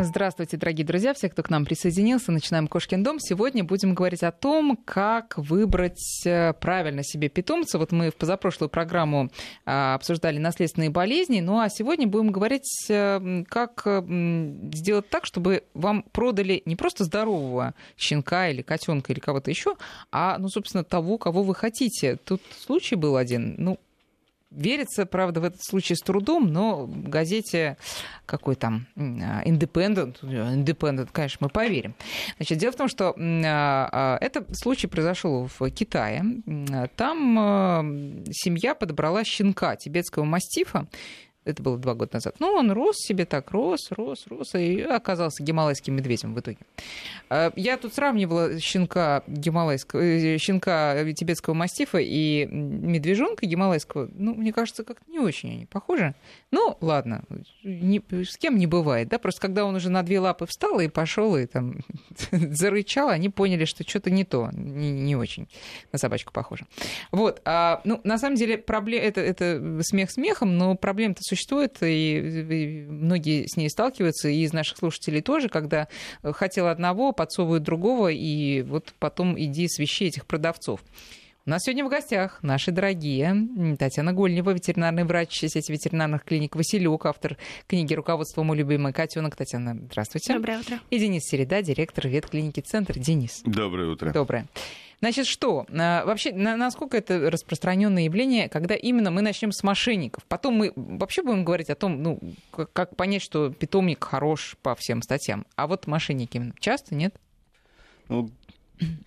Здравствуйте, дорогие друзья, все, кто к нам присоединился. Начинаем «Кошкин дом». Сегодня будем говорить о том, как выбрать э, правильно себе питомца. Вот мы в позапрошлую программу а, обсуждали наследственные болезни, ну а сегодня будем говорить, э, как сделать так, чтобы вам продали не просто здорового щенка или котенка или кого-то еще, а, ну, собственно, того, кого вы хотите. Тут случай был один, ну, Верится, правда, в этот случай с трудом, но газете какой там Independent, Independent, конечно, мы поверим. Значит, дело в том, что а, а, этот случай произошел в Китае. Там а, семья подобрала щенка тибетского мастифа, это было два года назад. Ну, он рос себе так, рос, рос, рос, и оказался гималайским медведем в итоге. А, я тут сравнивала щенка гималайского, э, щенка тибетского мастифа и медвежонка гималайского. Ну, мне кажется, как-то не очень они похожи. Ну, ладно, не, с кем не бывает, да, просто когда он уже на две лапы встал и пошел и там зарычал, они поняли, что что-то не то, не, не очень на собачку похоже. Вот, а, ну, на самом деле, проблем, это, это смех смехом, но проблема-то существует, и многие с ней сталкиваются, и из наших слушателей тоже, когда хотел одного, подсовывают другого, и вот потом иди свищи этих продавцов. У нас сегодня в гостях наши дорогие Татьяна Гольнева, ветеринарный врач сети ветеринарных клиник «Василек», автор книги «Руководство мой любимый котенок». Татьяна, здравствуйте. Доброе утро. И Денис Середа, директор ветклиники «Центр». Денис. Доброе утро. Доброе. Значит, что? А, вообще, насколько это распространенное явление, когда именно мы начнем с мошенников? Потом мы вообще будем говорить о том, ну, как понять, что питомник хорош по всем статьям. А вот мошенники часто, нет? Ну,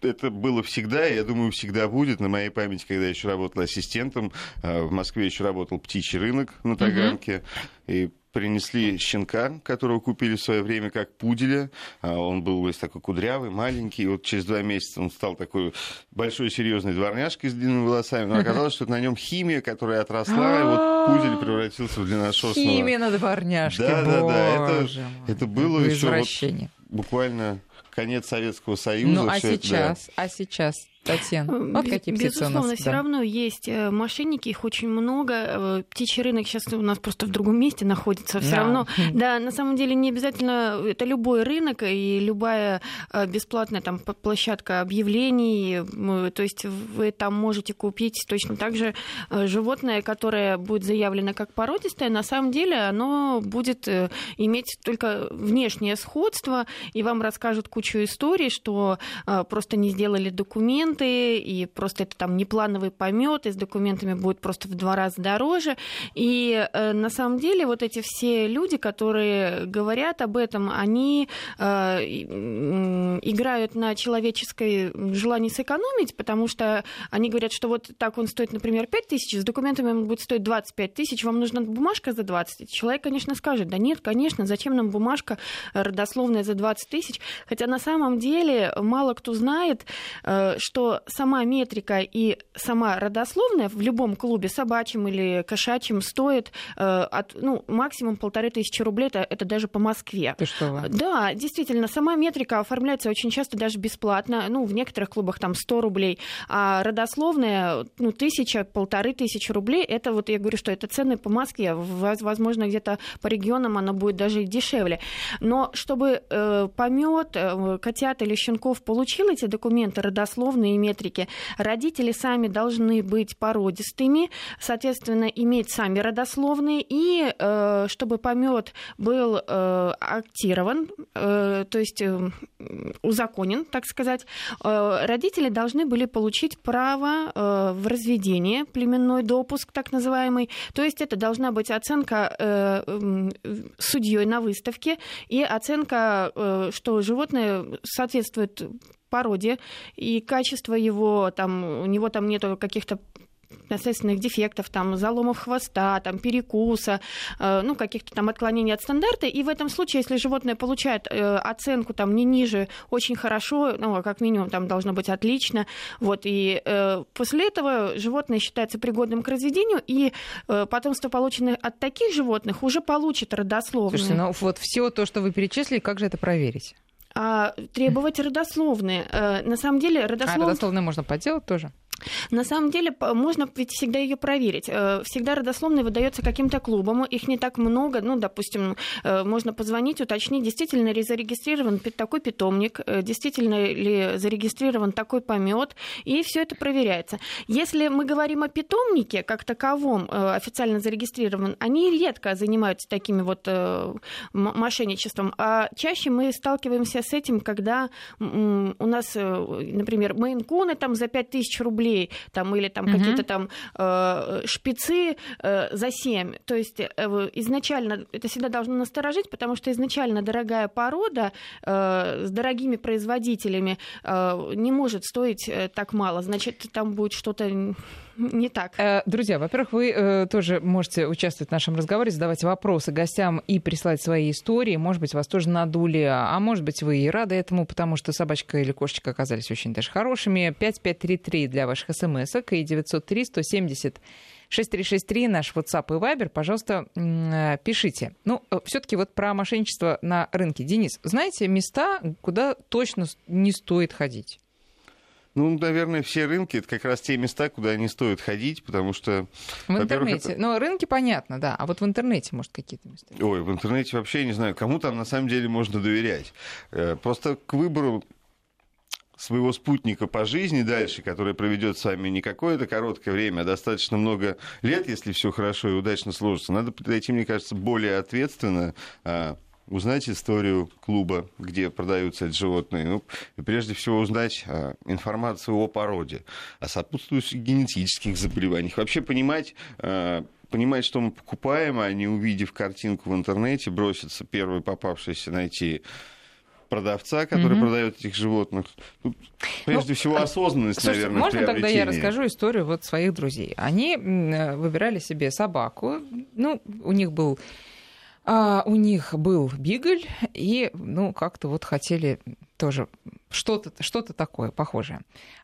это было всегда, я думаю, всегда будет. На моей памяти, когда я еще работал ассистентом, а, в Москве еще работал птичий рынок на Таганке. Uh-huh. И принесли щенка, которого купили в свое время как пуделя. А, он был весь такой кудрявый, маленький. И вот через два месяца он стал такой большой серьезной дворняжкой с длинными волосами. Но оказалось, что на нем химия, которая отросла, и вот пудель превратился в длинношерстного. Химия на дворняжке, Да, да, да. Это, это было еще вот буквально конец Советского Союза. Ну, а сейчас, это, да. а сейчас Татьяна, э, вот какие Безусловно, нас, все да. равно есть э, мошенники, их очень много. Э, птичий рынок сейчас у нас просто в другом месте находится. Все да. равно, да, на самом деле не обязательно это любой рынок и любая бесплатная там площадка объявлений. То есть вы там можете купить точно так же животное, которое будет заявлено как породистое. На самом деле оно будет иметь только внешнее сходство, и вам расскажут кучу историй, что просто не сделали документ документы, и просто это там неплановый помет, и с документами будет просто в два раза дороже. И э, на самом деле вот эти все люди, которые говорят об этом, они э, играют на человеческой желании сэкономить, потому что они говорят, что вот так он стоит, например, 5 тысяч, с документами он будет стоить 25 тысяч, вам нужна бумажка за 20 Человек, конечно, скажет, да нет, конечно, зачем нам бумажка родословная за 20 тысяч? Хотя на самом деле мало кто знает, э, что что сама метрика и сама родословная в любом клубе, собачьем или кошачьем, стоит э, от, ну, максимум полторы тысячи рублей, это, это даже по Москве. Ты что? Да, действительно, сама метрика оформляется очень часто даже бесплатно, ну, в некоторых клубах там 100 рублей, а родословная, ну, тысяча, полторы тысячи рублей, это вот я говорю, что это цены по Москве, возможно, где-то по регионам она будет даже и дешевле. Но чтобы э, помет, э, котят или щенков получил эти документы родословные, определенные метрики. Родители сами должны быть породистыми, соответственно, иметь сами родословные, и э, чтобы помет был э, актирован, э, то есть э, узаконен, так сказать, э, родители должны были получить право э, в разведение, племенной допуск, так называемый. То есть это должна быть оценка э, судьей на выставке и оценка, э, что животное соответствует породе, и качество его, там, у него там нету каких-то наследственных дефектов, там, заломов хвоста, там, перекуса, э, ну, каких-то там отклонений от стандарта. И в этом случае, если животное получает э, оценку там не ниже, очень хорошо, ну, а как минимум там должно быть отлично, вот, и э, после этого животное считается пригодным к разведению, и э, потомство, полученное от таких животных, уже получит родословное. Слушайте, ну вот все то, что вы перечислили, как же это проверить? А, требовать родословные. Э, на самом деле родословные... А родословные можно подделать тоже? На самом деле, можно ведь всегда ее проверить. Э, всегда родословная выдается каким-то клубам, их не так много. Ну, допустим, э, можно позвонить, уточнить, действительно ли зарегистрирован такой питомник, э, действительно ли зарегистрирован такой помет, и все это проверяется. Если мы говорим о питомнике как таковом, официально зарегистрирован, они редко занимаются такими вот мошенничеством, а чаще мы сталкиваемся с этим, когда у нас, например, мейн-куны там за 5000 рублей рублей, там, или там угу. какие-то там э, шпицы э, за 7. То есть э, изначально это всегда должно насторожить, потому что изначально дорогая порода э, с дорогими производителями э, не может стоить э, так мало. Значит, там будет что-то не так. Э, друзья, во-первых, вы э, тоже можете участвовать в нашем разговоре, задавать вопросы гостям и прислать свои истории. Может быть, вас тоже надули, а может быть, вы и рады этому, потому что собачка или кошечка оказались очень даже хорошими. 5533 для ваших смс и 903 170 6363, наш WhatsApp и Viber, пожалуйста, э, пишите. Ну, все-таки вот про мошенничество на рынке. Денис, знаете места, куда точно не стоит ходить? Ну, наверное, все рынки это как раз те места, куда не стоит ходить, потому что. В интернете. Это... Ну, рынки понятно, да. А вот в интернете, может, какие-то места. Ой, в интернете вообще я не знаю, кому там на самом деле можно доверять. Э, просто к выбору своего спутника по жизни дальше, который проведет с вами не какое-то короткое время, а достаточно много лет, если все хорошо и удачно сложится, надо подойти, мне кажется, более ответственно, а, узнать историю клуба, где продаются эти животные, ну, и прежде всего узнать а, информацию о породе, о сопутствующих генетических заболеваниях, вообще понимать, а, понимать, что мы покупаем, а не увидев картинку в интернете, броситься первый попавшийся найти продавца, который mm-hmm. продает этих животных. Тут, прежде ну, всего, осознанность, слушайте, наверное, можно тогда я расскажу историю вот своих друзей. Они выбирали себе собаку. Ну, у них был а у них был бигль, и, ну, как-то вот хотели тоже что-то что такое похожее.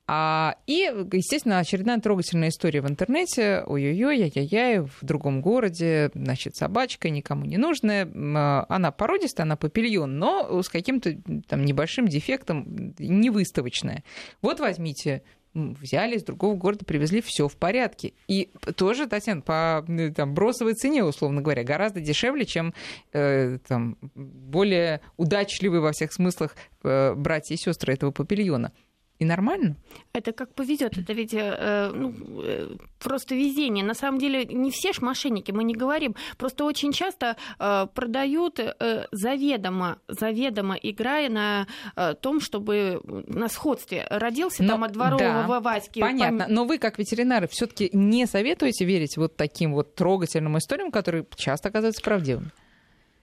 А, и, естественно, очередная трогательная история в интернете. Ой-ой-ой, яй-яй-яй, в другом городе, значит, собачка никому не нужная. А, она породистая, она папильон, но с каким-то там небольшим дефектом, не выставочная. Вот возьмите взяли из другого города, привезли, все в порядке. И тоже, Татьяна, по там, бросовой цене, условно говоря, гораздо дешевле, чем э, там, более удачливые во всех смыслах э, братья и сестры этого папильона. И нормально? Это как повезет. Это ведь э, ну, э, просто везение. На самом деле не все ж мошенники, мы не говорим. Просто очень часто э, продают э, заведомо, заведомо играя на э, том, чтобы на сходстве родился Но, там от дворового да, Васьки. Понятно. Пом... Но вы, как ветеринары, все-таки не советуете верить вот таким вот трогательным историям, которые часто оказываются правдивыми?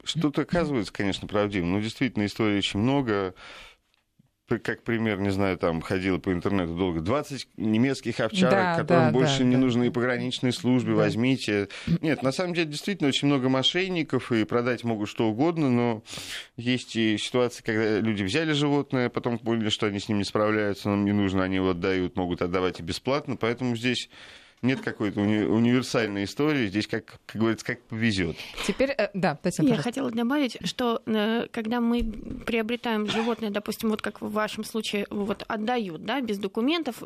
Что-то оказывается, конечно, правдивым. Но действительно историй очень много как пример, не знаю, там ходила по интернету долго, 20 немецких овчарок, да, которым да, больше да, не да. нужны пограничные службы, да. возьмите. Нет, на самом деле, действительно, очень много мошенников, и продать могут что угодно, но есть и ситуации, когда люди взяли животное, потом поняли, что они с ним не справляются, нам не нужно, они его отдают, могут отдавать и бесплатно, поэтому здесь нет какой-то уни- универсальной истории. Здесь, как, как говорится, как повезет. Теперь, э, да, Татьяна, Я хотела добавить, что э, когда мы приобретаем животное, допустим, вот как в вашем случае, вот отдают, да, без документов.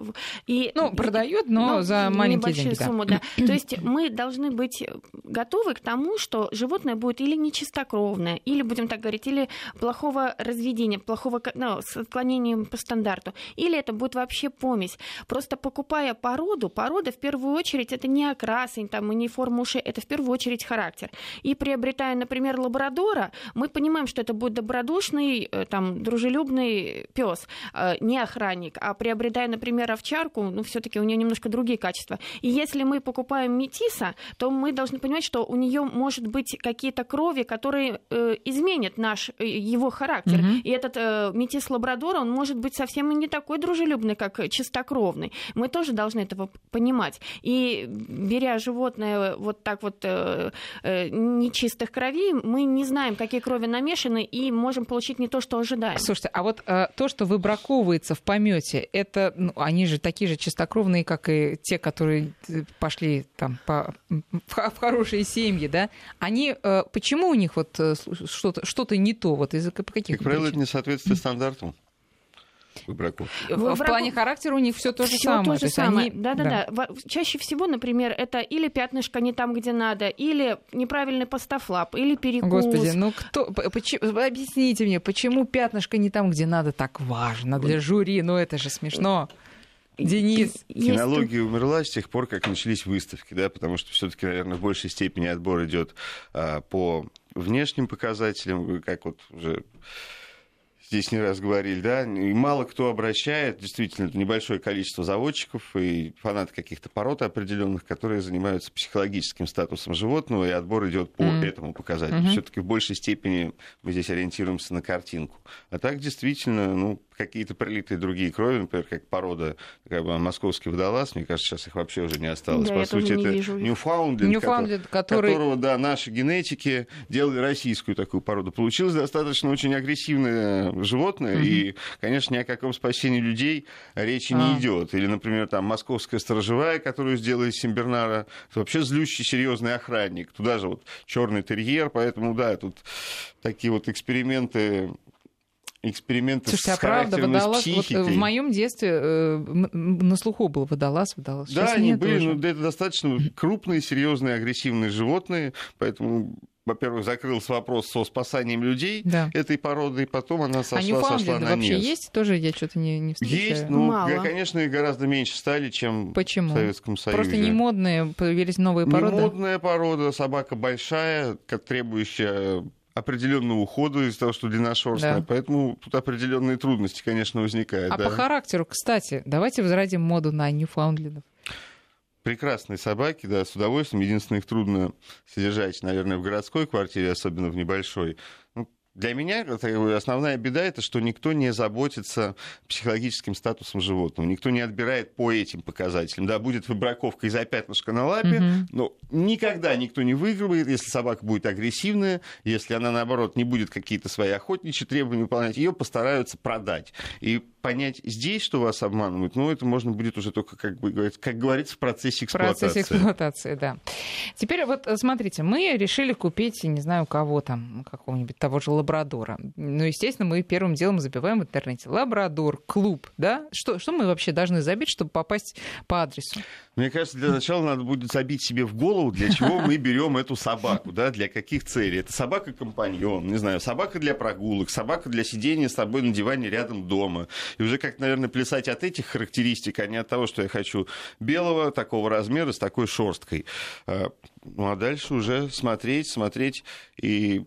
И, ну, продают, но ну, за маленькие деньги. сумму, да. да. То есть мы должны быть готовы к тому, что животное будет или нечистокровное, или, будем так говорить, или плохого разведения, плохого ну, с отклонением по стандарту, или это будет вообще помесь. Просто покупая породу, порода в первую первую очередь это не окрас, там, и не форма ушей, это в первую очередь характер. И приобретая, например, лабрадора, мы понимаем, что это будет добродушный, э, там, дружелюбный пес, э, не охранник. А приобретая, например, овчарку, ну, все-таки у нее немножко другие качества. И если мы покупаем метиса, то мы должны понимать, что у нее может быть какие-то крови, которые э, изменят наш его характер. Mm-hmm. И этот э, метис лабрадора, он может быть совсем не такой дружелюбный, как чистокровный. Мы тоже должны этого понимать. И беря животное вот так вот э, э, нечистых кровей, мы не знаем, какие крови намешаны, и можем получить не то, что ожидаем. Слушайте, а вот э, то, что выбраковывается в помете, это ну, они же такие же чистокровные, как и те, которые э, пошли там по, в, в хорошие семьи, да? Они э, почему у них вот э, что-то что-то не то, вот из-за каких? Как правило, это не соответствует стандартам. Выбраковки. В, в плане характера у них все то же Всё самое. то же есть самое. они- Да, да, да. Во- Чаще всего, например, это или пятнышко не там, где надо, или неправильный постофлап, или перекус. Господи, ну кто... почему- объясните мне, почему пятнышко не там, где надо, так важно для жюри? Ну это же смешно. Денис. Есть- Кинология умерла с тех пор, как начались выставки, да, потому что все-таки, наверное, в большей степени отбор идет а, по внешним показателям, как вот уже здесь не раз говорили, да, и мало кто обращает, действительно, небольшое количество заводчиков и фанаты каких-то пород определенных, которые занимаются психологическим статусом животного, и отбор идет по Мгм. этому показателю. Мгм. Все-таки в большей степени мы здесь ориентируемся на картинку. А так, действительно, ну, какие-то прилитые другие крови, например, как порода как бы, московский водолаз, мне кажется, сейчас их вообще уже не осталось. Да, По я тоже сути, не это вижу. Ньюфаундленд, Ньюфаундленд, который... которого, да, наши генетики делали российскую такую породу. Получилось достаточно очень агрессивное животное, Мгм. и, конечно, ни о каком спасении людей речи А. не идет. Или, например, там московская сторожевая, которую сделали Симбернара, это вообще злющий серьезный охранник. Туда же вот черный терьер, поэтому, да, тут такие вот эксперименты эксперименты Слушайте, а с правда, характером, с водолаз... Вот, э, в моем детстве э, на слуху был водолаз, водолаз. Да, Сейчас они нет были, уже. но да, это достаточно крупные, серьезные, агрессивные животные, поэтому во-первых, закрылся вопрос со спасанием людей Да. этой породы, и потом она А сошла, сошла на вообще нет. есть? Тоже я что-то не, не встречаю. Есть, но, Мало. г- конечно, их гораздо меньше стали, чем Почему? в Советском Союзе. Просто не модные, появились новые породы. Немодная порода, собака большая, как требующая определенного ухода из-за того, что длинношерстная. Да. Поэтому тут определенные трудности, конечно, возникают. А да. по характеру, кстати, давайте возродим моду на Ньюфаундлендов. Прекрасные собаки, да, с удовольствием. Единственное, их трудно содержать, наверное, в городской квартире, особенно в небольшой. Ну, для меня основная беда это, что никто не заботится психологическим статусом животного. Никто не отбирает по этим показателям. Да, будет выбраковка из-за пятнышка на лапе, Мгм. но никогда никто не выигрывает, если собака будет агрессивная, если она, наоборот, не будет какие-то свои охотничьи требования выполнять, ее постараются продать. И понять здесь, что вас обманывают, ну, это можно будет уже только, как, бы, как говорится, в процессе В процессе эксплуатации. эксплуатации, да. Теперь вот э, смотрите, мы решили купить, не знаю, кого там, какого-нибудь того же лабрадора. Ну, естественно, мы первым делом забиваем в интернете лабрадор, клуб, да? Что, что мы вообще должны забить, чтобы попасть по адресу? Мне кажется, для начала надо будет забить себе в голову, для чего мы берем эту собаку, да, для каких целей. Это собака-компаньон, не знаю, собака для прогулок, собака для сидения с тобой на диване рядом дома. И уже как, наверное, плясать от этих характеристик, а не от того, что я хочу белого, такого размера, с такой шерсткой. А, Ну, а дальше уже смотреть, смотреть и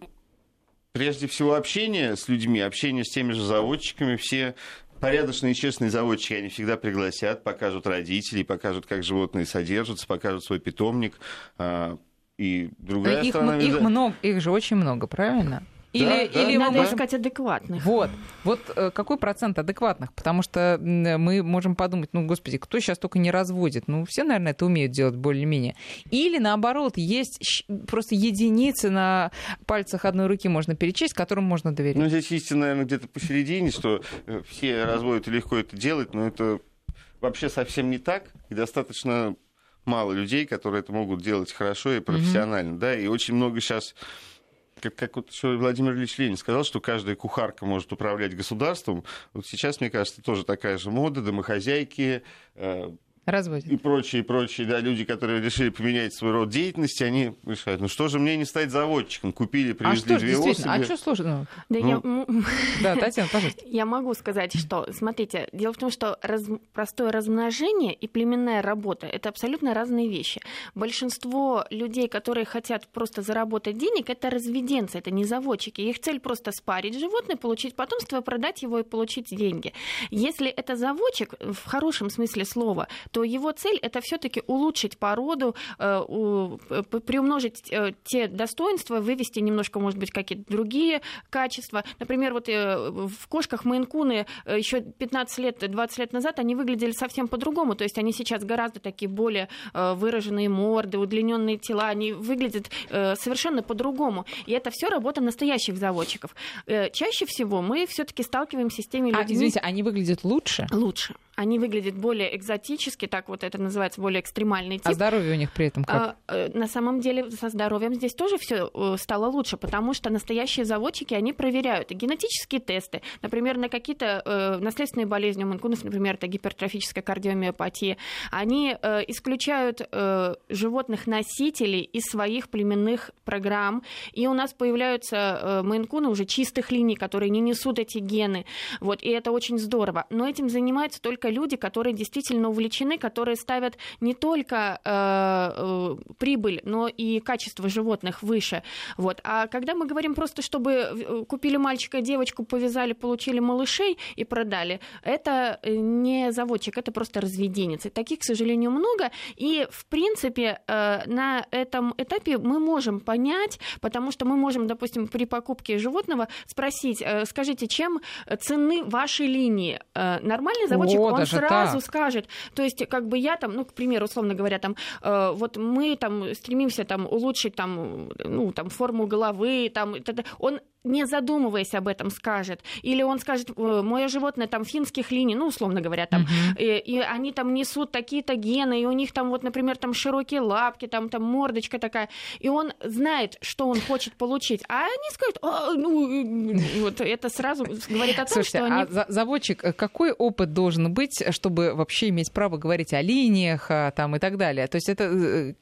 прежде всего общение с людьми, общение с теми же заводчиками, все порядочные и честные заводчики, они всегда пригласят, покажут родителей, покажут, как животные содержатся, покажут свой питомник. А, И другая их, сторона... их много, их же очень много, правильно? Или, Да, да. или мы Надо искать адекватных. Вот, вот э, какой процент адекватных? Потому что м, мы можем подумать, ну, господи, кто сейчас только не разводит? Ну, все, наверное, это умеют делать более-менее. Или, наоборот, есть просто единицы на пальцах одной руки можно перечесть, которым можно доверять. Ну, здесь истина, наверное, где-то посередине, что э, все разводят и легко это делать, но это вообще совсем не так, и достаточно мало людей, которые это могут делать хорошо и профессионально, да, и очень много сейчас как, как вот еще Владимир Ильич Ленин сказал, что каждая кухарка может управлять государством. Вот сейчас, мне кажется, тоже такая же мода, домохозяйки, э, Разводят. и прочие, прочие, да, люди, которые решили поменять свой род деятельности, они решают, ну что же мне не стать заводчиком? Купили, А привезли что ж, две действительно, а что сложно? Да, Ну, я, Да, Татьяна, пожалуйста. Я могу сказать, что, смотрите, дело в том, что раз- простое размножение и племенная работа – это абсолютно разные вещи. Большинство людей, которые хотят просто заработать денег, это разведенцы, это не заводчики. Их цель просто спарить животное, получить потомство, продать его и получить деньги. Если это заводчик, в хорошем смысле слова, то его цель – это все таки улучшить породу, э, приумножить э, те достоинства, вывести немножко, может быть, какие-то другие качества. Например, вот э, в кошках мейн-куны еще 15 лет, 20 лет назад они выглядели совсем по-другому. То есть они сейчас гораздо такие более выраженные морды, удлиненные тела, они выглядят совершенно по-другому. И это все работа настоящих заводчиков. Чаще всего мы все-таки сталкиваемся с теми А, людьми извините, они выглядят лучше? лучше. Они выглядят более экзотически, так вот это называется, более экстремальный тип. А здоровье у них при этом как? А, на самом деле со здоровьем здесь тоже все стало лучше, потому что настоящие заводчики, они проверяют и генетические тесты, например, на какие-то э, наследственные болезни у манкунов, например, это гипертрофическая кардиомиопатия, они э, исключают э, животных-носителей из своих племенных программ, и у нас появляются э, мейнкуны уже чистых линий, которые не несут эти гены, вот, и это очень здорово. Но этим занимаются только люди, которые действительно увлечены, которые ставят не только э, э, прибыль, но и качество животных выше, вот. А когда мы говорим просто, чтобы э, купили мальчика, девочку, повязали, получили малышей и продали, это э, не заводчик, это просто разведенец. И таких, к сожалению, много. И, в принципе, э, на этом этапе мы можем понять, потому что мы можем, допустим, при покупке животного спросить, скажите, чем цены вашей линии? Нормальный заводчик, Он сразу так. скажет. То есть, как бы я там, ну, к примеру, условно говоря, там, вот мы там стремимся там улучшить там, ну, там форму головы, там, он не задумываясь об этом скажет. Или он скажет, «Э, мое животное там финских линий, ну, условно говоря, там, uh-huh. и, и они там несут такие-то гены, и у них там вот, например, там широкие лапки, там, там мордочка такая. И он знает, что он хочет получить. А они скажут, а, ну, вот это сразу говорит о том, Слушайте, что они... а заводчик, э, какой опыт должен быть, чтобы вообще иметь право говорить о линиях а, там и так далее? То есть это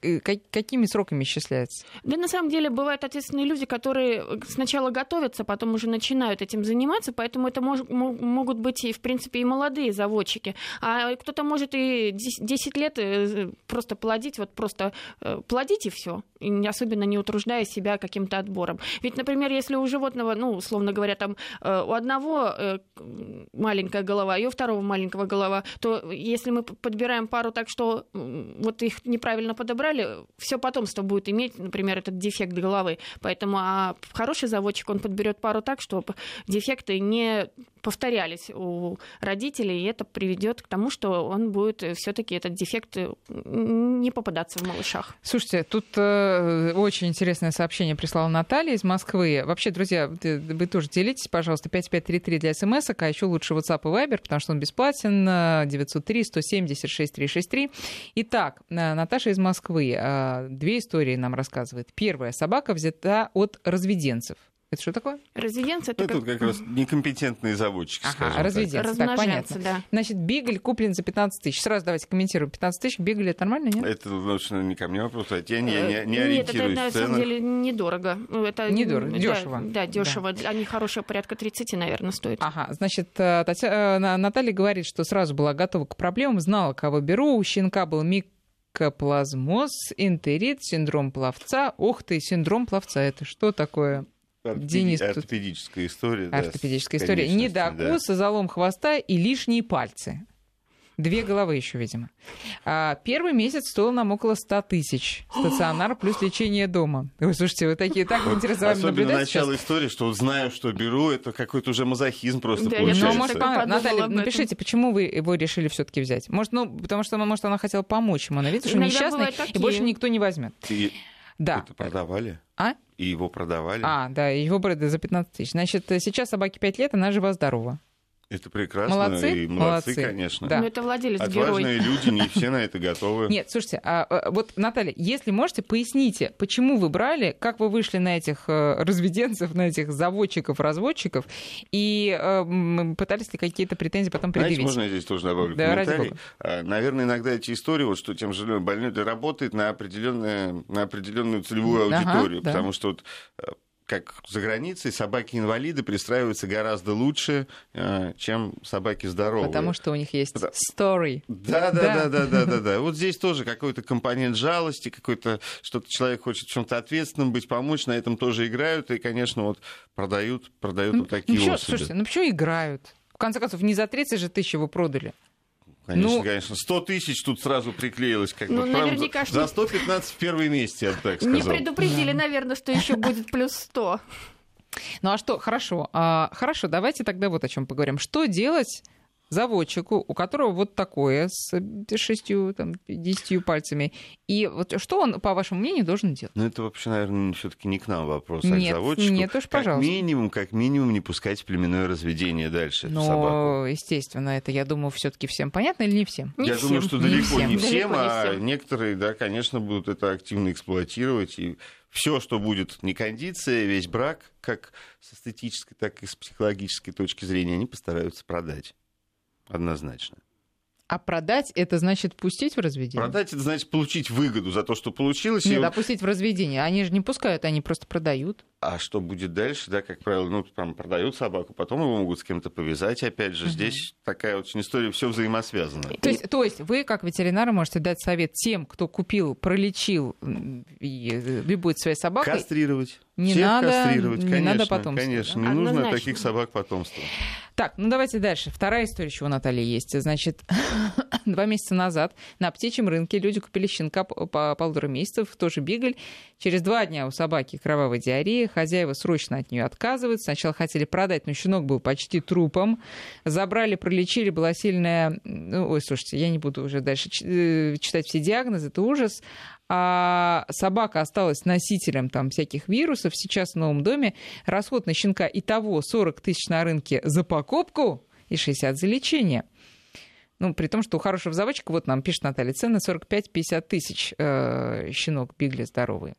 э, какими сроками исчисляется? Да, на самом деле, бывают ответственные люди, которые сначала готовы готовятся, потом уже начинают этим заниматься, поэтому это мож, могут быть и, в принципе, и молодые заводчики. А кто-то может и 10 лет э, просто плодить, вот просто э, плодить и все, особенно не утруждая себя каким-то отбором. Ведь, например, если у животного, ну, условно говоря, там э, у одного маленькая голова, и у второго маленького голова, то если мы подбираем пару так, что вот их неправильно подобрали, все потомство будет иметь, например, этот дефект головы. Поэтому а хороший заводчик, он подберет пару так, чтобы дефекты не повторялись у родителей, и это приведет к тому, что он будет все-таки этот дефект э, не попадаться в малышах. Слушайте, тут э, очень интересное сообщение прислала Наталья из Москвы. Вообще, друзья, вы тоже делитесь, пожалуйста, 5533 для смс, а еще лучше WhatsApp и Viber, потому что он бесплатен, 903 170 6363. Итак, э, Наташа из Москвы э, две истории нам рассказывает. Первая. Собака взята от разведенцев. Это что такое? Резиденция это, это как... как раз некомпетентные заводчики, ага, скажем резиденция, так. так, понятно. Да. Значит, бигль куплен за 15 тысяч. Сразу давайте комментируем. 15 тысяч бигль это нормально, нет? Это, ну, не ко мне вопрос, а я не, не, не Нет, это на самом деле недорого. Это, недорого, дешево. Да, дешево. Да. Они хорошие, порядка 30, наверное, стоят. Ага, значит, э, Татья... Э, Наталья говорит, что сразу была готова к проблемам, знала, кого беру. У щенка был миг микоплазмоз, энтерит, синдром пловца. Ух ты, синдром пловца, это что такое? Денис ортопедическая история. Ортопедическая да, история. Недокус, да. залом хвоста и лишние пальцы. Две головы еще, видимо. А первый месяц стоил нам около 100 тысяч. Стационар плюс лечение дома. Вы слушайте, вы такие так интересно Особенно наблюдать начало сейчас. истории, что знаю, что беру, это какой-то уже мазохизм просто да, получается. Ну, может, Наталья, напишите, почему вы его решили все таки взять? Может, ну, потому что, может, она хотела помочь ему. Она видит, что он несчастный, и больше никто не возьмет. И... Да. Это продавали? А? И его продавали? А, да, его за 15 тысяч. Значит, сейчас собаке 5 лет, она жива-здорова. Это прекрасно. Молодцы, и молодцы, молодцы. конечно. Да. Но это владелец Отважные герой. люди, не все на это готовы. Нет, слушайте, а, а, вот, Наталья, если можете, поясните, почему вы брали, как вы вышли на этих э, разведенцев, на этих заводчиков, разводчиков, и э, пытались ли какие-то претензии потом предъявить? Знаете, можно я здесь тоже добавлю да, комментарий? А, наверное, иногда эти истории, вот, что тем же больной работает на, определенную, на определенную целевую аудиторию, ага, потому да. что вот э, как за границей собаки-инвалиды пристраиваются гораздо лучше, э, чем собаки здоровые. Потому что у них есть story. Да, да, да, да, да, да, да. Вот здесь тоже какой-то компонент жалости, какой-то что-то человек хочет в чем-то ответственным быть, помочь, на этом тоже играют и, конечно, вот продают, продают ну, вот такие ну, особи. Слушайте, ну почему играют? В конце концов, не за 30 же тысяч его продали. Конечно, ну, конечно. 100 тысяч тут сразу приклеилось. Как ну, бы, наверняка, за, за 115 в первом месте, я бы так сказал. Не предупредили, наверное, что еще будет плюс 100. Ну а что, хорошо. А, хорошо, давайте тогда вот о чем поговорим. Что делать заводчику, у которого вот такое с шестью, там, десятью пальцами. И вот что он, по вашему мнению, должен делать? Ну, это вообще, наверное, все-таки не к нам вопрос, нет, а к заводчику. Нет, уж, пожалуйста. Как минимум, как минимум, не пускать племенное разведение дальше Но, собаку. естественно, это, я думаю, все-таки всем понятно или не всем? Не я всем. думаю, что Не далеко всем. не всем, Далеко не а всем. некоторые, да, конечно, будут это активно эксплуатировать. И все, что будет не кондиция, весь брак, как с эстетической, так и с психологической точки зрения, они постараются продать. Однозначно. А продать это значит пустить в разведение? Продать это значит получить выгоду за то, что получилось. и Нет, вот- допустить в разведение. Они же не пускают, они просто продают. А что будет дальше, да, как правило, ну, там продают собаку, потом его могут с кем-то повязать, опять же. Здесь такая очень история, все взаимосвязано. То есть, то есть вы, как ветеринары, можете дать совет тем, кто купил, пролечил и э, любит своей собакой. Кастрировать. Не Всех надо- кастрировать, не конечно. надо потомства, Конечно, да? не нужно Однозначно. таких собак потомства. Так, ну давайте дальше. Вторая история, еще у Натальи есть. Значит, два месяца назад на птичьем рынке люди купили щенка по по полутора месяцев, тоже бигль. Через два дня у собаки кровавая диарея, хозяева срочно от нее отказываются. Сначала хотели продать, но щенок был почти трупом. Забрали, пролечили, была сильная... ну, ой, слушайте, я не буду уже дальше э, читать все диагнозы, это ужас. А собака осталась носителем там всяких вирусов. Сейчас в новом доме расход на щенка и того 40 тысяч на рынке за покупку и 60 за лечение. Ну, при том, что у хорошего заводчика, вот нам пишет Наталья, цены 45-50 тысяч э, щенок бигли здоровый.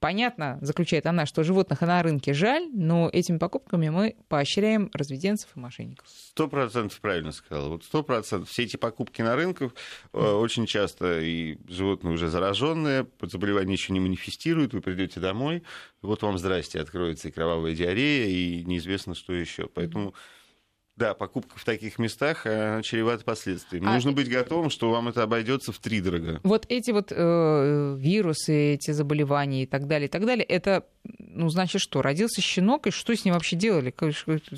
Понятно, заключает она, что животных на рынке жаль, но этими покупками мы поощряем разведенцев и мошенников. Сто процентов правильно сказала. Вот сто процентов. Все эти покупки на рынках э, очень часто и животные уже зараженные, заболевание еще не манифестирует, вы придете домой, вот вам здрасте, откроется и кровавая диарея, и неизвестно, что еще. Поэтому да, покупка в таких местах э, чревата последствиями. А- Нужно быть готовым, что вам это обойдется в три дорого. Вот эти вот э, вирусы, эти заболевания и так далее, и так далее, это, ну, значит что, родился щенок, и что с ним вообще делали?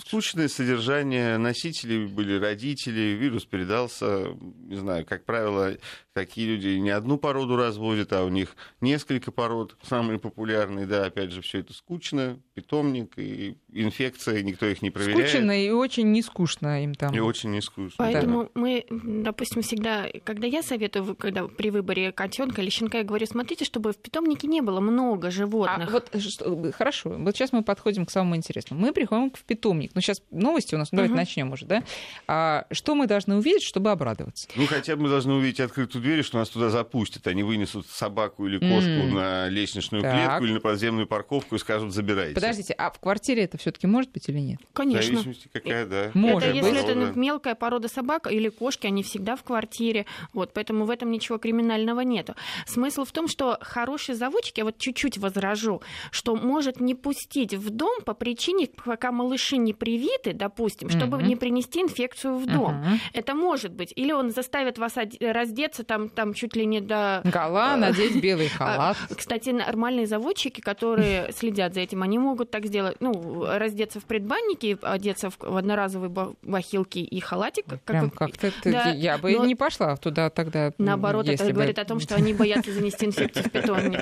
Скучное содержание носителей были родители, вирус передался, не знаю, как правило, такие люди не одну породу разводят, а у них несколько пород, самые популярные, да, опять же, все это скучно, питомник и инфекция, никто их не проверяет. Скучно и очень не скучно им там. И очень не скучно. Поэтому мы, допустим, всегда, когда я советую, когда при выборе котенка или щенка, я говорю, смотрите, чтобы в питомнике не было много А животных. вот что- хорошо, вот сейчас мы подходим к самому интересному. Мы приходим в питомник. Ну, сейчас новости у нас, ну, давайте Мгм. начнем уже, да? А, что мы должны увидеть, чтобы обрадоваться? Ну, хотя бы мы должны увидеть открытую дверь, что нас туда запустят. Они вынесут собаку или кошку М. на лестничную Так. клетку или на подземную парковку и скажут, забирайте. Подождите, а в квартире это все-таки может быть или нет? В Конечно. зависимости, какая, да. Может это быть. если это Порода. мелкая порода собак или кошки, они всегда в квартире. Вот, поэтому в этом ничего криминального нету. Смысл в том, что хороший заводчик, я вот чуть-чуть возражу, что может не пустить в дом по причине, пока малыши не привиты, допустим, чтобы Мгм. не принести инфекцию в дом. Ага. Это может быть. Или он заставит вас раздеться там, там чуть ли не до... Гала, надеть белый халат. А, Кстати, нормальные заводчики, которые следят за этим, они могут так сделать, ну, раздеться в предбаннике, одеться в одноразовые ба- бахилки и халатик. как- Прям как- как-то ты- Да, я бы но- не пошла туда тогда. Наоборот, это бы- говорит о том, что они боятся занести инфекцию в питомник.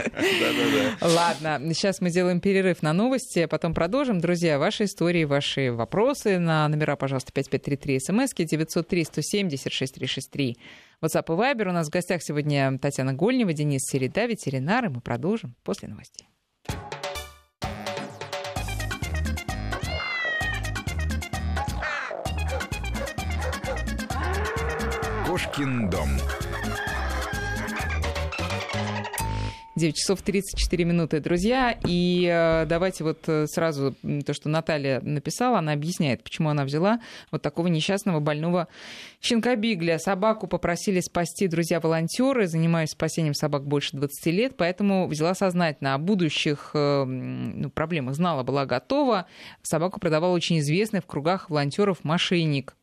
Ладно, сейчас мы делаем перерыв на новости, а потом продолжим. Друзья, ваши истории, ваши вопросы на номера, пожалуйста, 5533 смски 903 170 6363. WhatsApp и Viber. У нас в гостях сегодня Татьяна Гольнева, Денис Середа, ветеринар, и мы продолжим после новостей. Кошкин дом. 9 часов 34 минуты, друзья. И э, давайте вот э, сразу то, что Наталья написала, она объясняет, почему она взяла вот такого несчастного больного щенка Бигля. Собаку попросили спасти друзья-волонтеры. Занимаюсь спасением собак больше 20 лет, поэтому взяла сознательно. О будущих э, ну, проблемах знала, была готова. Собаку продавал очень известный в кругах волонтеров мошенник.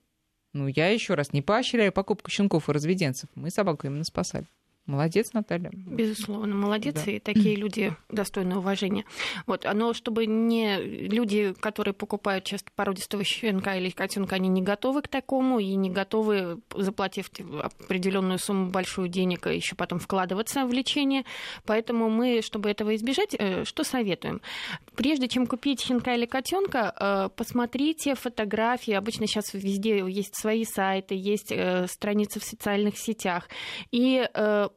Ну, я еще раз не поощряю покупку щенков и разведенцев. Мы собаку именно спасали. Молодец, Наталья. Безусловно, молодец, да. и такие люди достойны уважения. Вот, но чтобы не люди, которые покупают часто породистого щенка или котенка, они не готовы к такому и не готовы, заплатив определенную сумму большую денег, еще потом вкладываться в лечение. Поэтому мы, чтобы этого избежать, э, что советуем? Прежде чем купить щенка или котенка, э, посмотрите фотографии. Обычно сейчас везде есть свои сайты, есть э, страницы в социальных сетях. И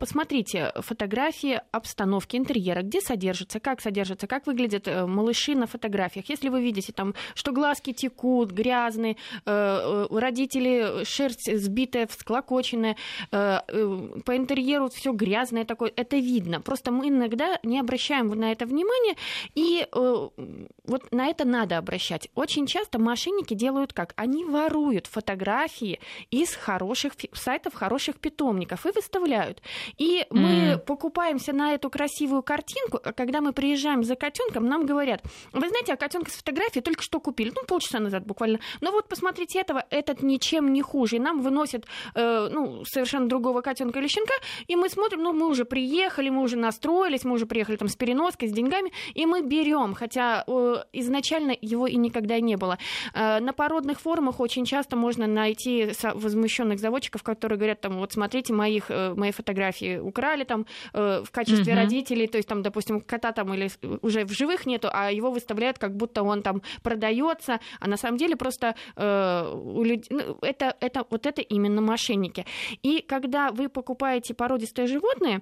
посмотрите фотографии обстановки интерьера, где содержится, как содержится, как выглядят э, малыши на фотографиях. Если вы видите там, что глазки текут, грязные, э, э, родители шерсть сбитая, всклокоченная, по интерьеру все грязное такое, это видно. Просто мы иногда не обращаем на это внимание, и вот на это надо обращать. Очень часто мошенники делают как? Они воруют фотографии из хороших сайтов, хороших питомников и выставляют. И мы mm. покупаемся на эту красивую картинку, а когда мы приезжаем за котенком, нам говорят, вы знаете, а котенка с фотографией только что купили, ну, полчаса назад буквально. Но вот посмотрите этого, этот ничем не хуже. И нам выносят э, ну, совершенно другого котенка или щенка, и мы смотрим, ну, мы уже приехали, мы уже настроились, мы уже приехали там с переноской, с деньгами, и мы берем, хотя э, изначально его и никогда не было. Э, на породных форумах очень часто можно найти возмущенных заводчиков, которые говорят, там, вот смотрите, моих, э, мои фотографии фотографии украли там э, в качестве угу. родителей, то есть там, допустим, кота там или уже в живых нету, а его выставляют, как будто он там продается, а на самом деле просто э, у людей, ну, это, это, вот это именно мошенники. И когда вы покупаете породистое животное,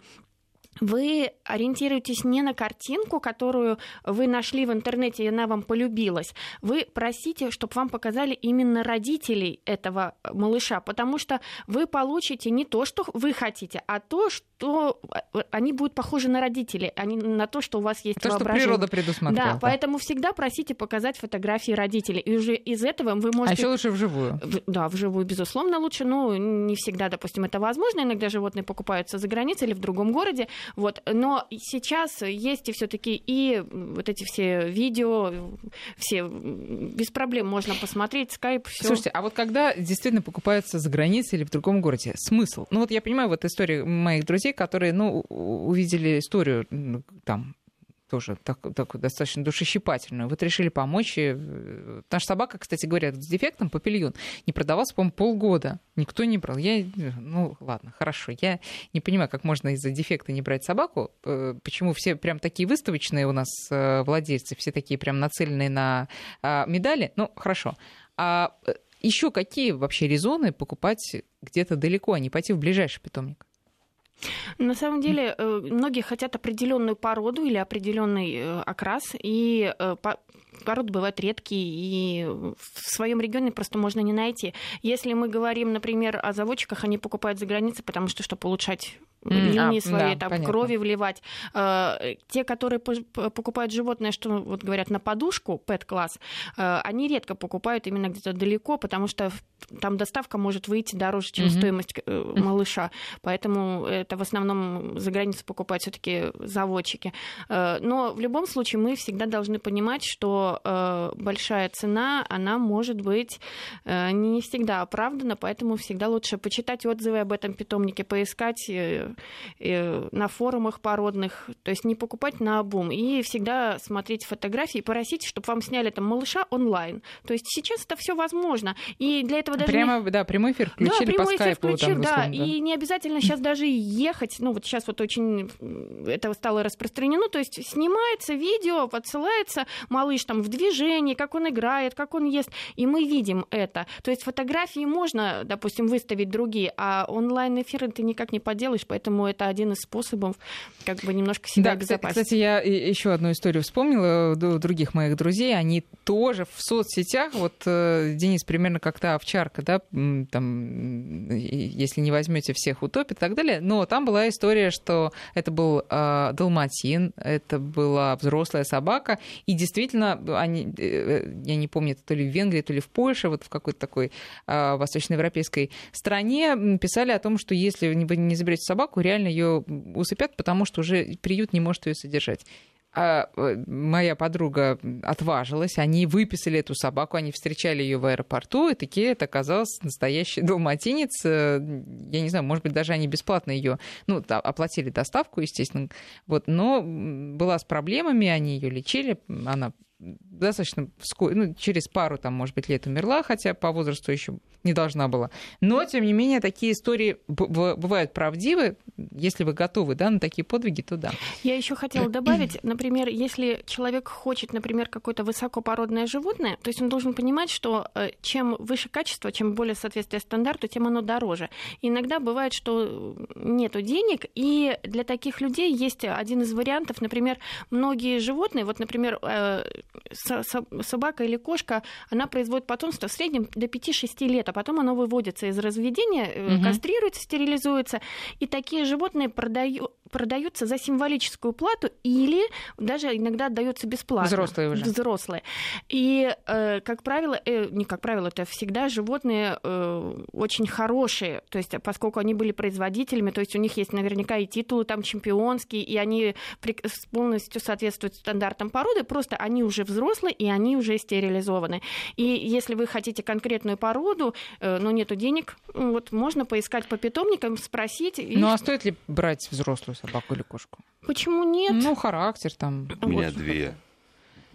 вы ориентируетесь не на картинку, которую вы нашли в интернете, и она вам полюбилась. Вы просите, чтобы вам показали именно родителей этого малыша, потому что вы получите не то, что вы хотите, а то, что э, они будут похожи на родителей, а не на то, что у вас есть то, воображение. что природа предусмотрела. Да, поэтому всегда просите показать фотографии родителей. И уже из этого вы можете... А еще лучше вживую. Да, вживую, безусловно, лучше. Но не всегда, допустим, это возможно. Иногда животные покупаются за границей или в другом городе. Вот. Но сейчас есть и все-таки и вот эти все видео, все без проблем можно посмотреть, скайп, все. Слушайте, а вот когда действительно покупаются за границей или в другом городе, смысл? Ну вот я понимаю, вот история моих друзей, которые, ну, увидели историю там тоже так, так, достаточно душещипательную. Вот решили помочь. Наша собака, кстати говоря, с дефектом папильон не продавался, по-моему, полгода. Никто не брал. Я, ну, ладно, хорошо. Я не понимаю, как можно из-за дефекта не брать собаку. Э, почему все прям такие выставочные у нас э, владельцы, все такие прям нацеленные на а, медали. Ну, хорошо. А э, еще какие вообще резоны покупать где-то далеко, а не пойти в ближайший питомник? На самом деле, э, многие хотят определенную породу или определенный э, окрас, и э, породы бывают редкие, и в своем регионе просто можно не найти. Если мы говорим, например, о заводчиках, они покупают за границей, потому что, чтобы улучшать линии а, свои, да, там, понятно. крови вливать. Те, которые покупают животное, что вот говорят, на подушку, пэт-класс, они редко покупают именно где-то далеко, потому что там доставка может выйти дороже, чем mm-hmm. стоимость малыша. Поэтому это в основном за границу покупают все-таки заводчики. Э, но в любом случае мы всегда должны понимать, что э, большая цена, она может быть э, не всегда оправдана, поэтому всегда лучше почитать отзывы об этом питомнике, поискать на форумах породных, то есть не покупать на обум, и всегда смотреть фотографии, просить, чтобы вам сняли там малыша онлайн. То есть сейчас это все возможно. И для этого даже... Прямо, не... да, прямой эфир включили да, прямой по эфир скайпу. Включил, там, да, и не обязательно сейчас даже ехать, ну вот сейчас вот очень это стало распространено, то есть снимается видео, подсылается малыш там в движении, как он играет, как он ест, и мы видим это. То есть фотографии можно, допустим, выставить другие, а онлайн-эфиры ты никак не поделаешь, поэтому это один из способов как бы немножко себя да, обезопасить. Кстати, я еще одну историю вспомнила, других моих друзей, они тоже в соцсетях, вот э, Денис примерно как-то овчарка, да, там, если не возьмете всех утопит и так далее, но там была история, что это был э, далматин, это была взрослая собака, и действительно, они, э, я не помню, это то ли в Венгрии, то ли в Польше, вот в какой-то такой э, восточноевропейской стране писали о том, что если вы не заберете собаку, реально ее усыпят, потому что уже приют не может ее содержать. а, э, моя подруга отважилась, они выписали эту собаку, они встречали ее в аэропорту, и такие это оказалось настоящий далматинец. Э, я не знаю, может быть, даже они бесплатно ее, ну, оплатили доставку, естественно, вот, но была с проблемами, они ее лечили, она достаточно вскоре, ну, через пару, там, может быть, лет умерла, хотя по возрасту еще не должна была. Но, тем не менее, такие истории бывают правдивы. Если вы готовы да, на такие подвиги, то да. Я еще хотела добавить, например, если человек хочет, например, какое-то высокопородное животное, то есть он должен понимать, что э, чем выше качество, чем более соответствие стандарту, тем оно дороже. Иногда бывает, что нет денег, и для таких людей есть один из вариантов, например, многие животные, вот, например, э, собака или кошка, она производит потомство в среднем до 5-6 лет, а потом оно выводится из разведения, угу. кастрируется, стерилизуется. И такие животные продаю, продаются за символическую плату или даже иногда отдаются бесплатно. Взрослые уже. Взрослые. И, э, как правило, э, не как правило, это всегда животные очень хорошие, то есть поскольку они были производителями, то есть у них есть наверняка и титулы там чемпионские, и они полностью соответствуют стандартам породы, просто они уже взрослые, и они уже стерилизованы. И если вы хотите конкретную породу, но нету денег, вот можно поискать по питомникам, спросить. Ну а стоит ли брать взрослую собаку или кошку? Почему нет? Ну, характер там. У меня две.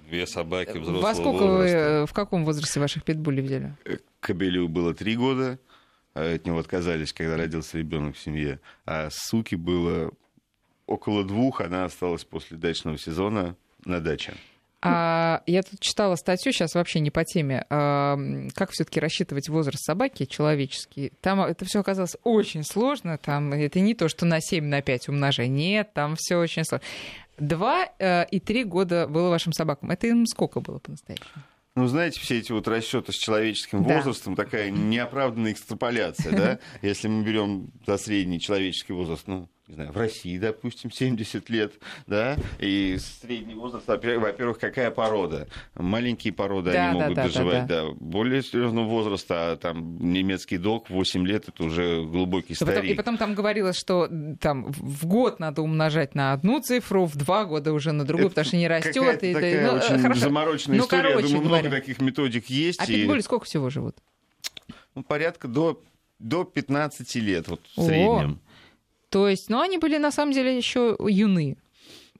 Две собаки взрослого Во сколько возраста. вы, э, в каком возрасте ваших питбулей взяли? Э, Кобелю было три года, а от него отказались, когда родился ребенок в семье. А суки было около двух, она осталась после дачного сезона на даче. А я тут читала статью, сейчас вообще не по теме, а, как все-таки рассчитывать возраст собаки человеческий. Там это все оказалось очень сложно. Там это не то, что на 7 на 5 умножай. Нет, там все очень сложно. Два э, и три года было вашим собакам. Это им сколько было по-настоящему? Ну, знаете, все эти вот расчеты с человеческим да. возрастом, такая неоправданная экстраполяция, да? Если мы берем за средний человеческий возраст, ну, не знаю, в России, допустим, 70 лет, да, и средний возраст, во-первых, какая порода? Маленькие породы, да, они могут да, доживать да, да. до более серьезного возраста, а там немецкий дог 8 лет, это уже глубокий старик. И потом, и потом там говорилось, что там в год надо умножать на одну цифру, в два года уже на другую, это потому что не растет. И, такая ну, очень хорошо. замороченная ну, история, короче, я думаю, говоря. много таких методик есть. А и... питбули сколько всего живут? Ну, порядка до, до 15 лет, вот в О. среднем. То есть, ну, они были на самом деле еще юны.